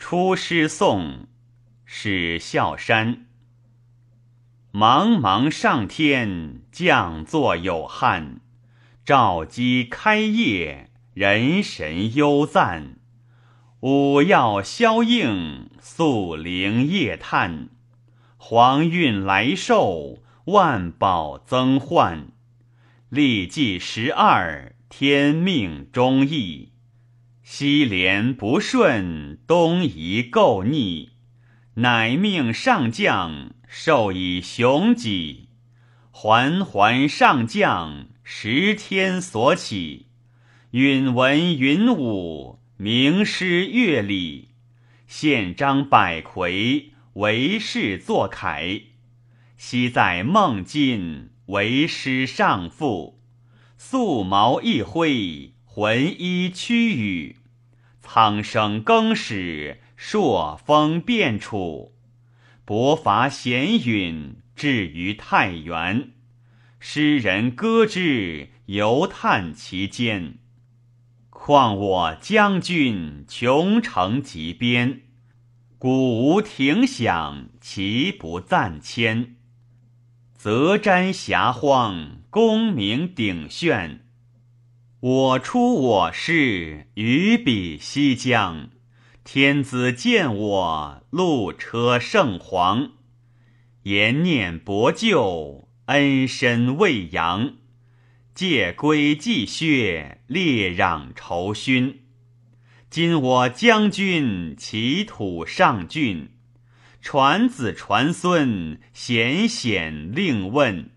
出师送，使孝山。茫茫上天，降作有汉。赵姬开业，人神悠赞。五曜宵映，宿灵夜探。黄运来寿，万宝增焕。历纪十二，天命忠义。西连不顺，东夷构逆。乃命上将，授以雄戟。环环上将，十天所起。允文云武，名师乐礼。宪章百魁，为世作楷。昔在孟津，为师上父。素毛一挥，浑衣屈羽。苍生更始，朔风变处。伯伐贤允，至于太原。诗人歌之，犹叹其间。况我将军，穷城极边。鼓无停响，其不暂迁。泽瞻霞荒，功名鼎炫。我出我师，于彼西疆。天子见我，路车圣皇。言念伯舅，恩深未扬。借归继血，列壤酬勋。今我将军，其土上郡。传子传孙，显显令问。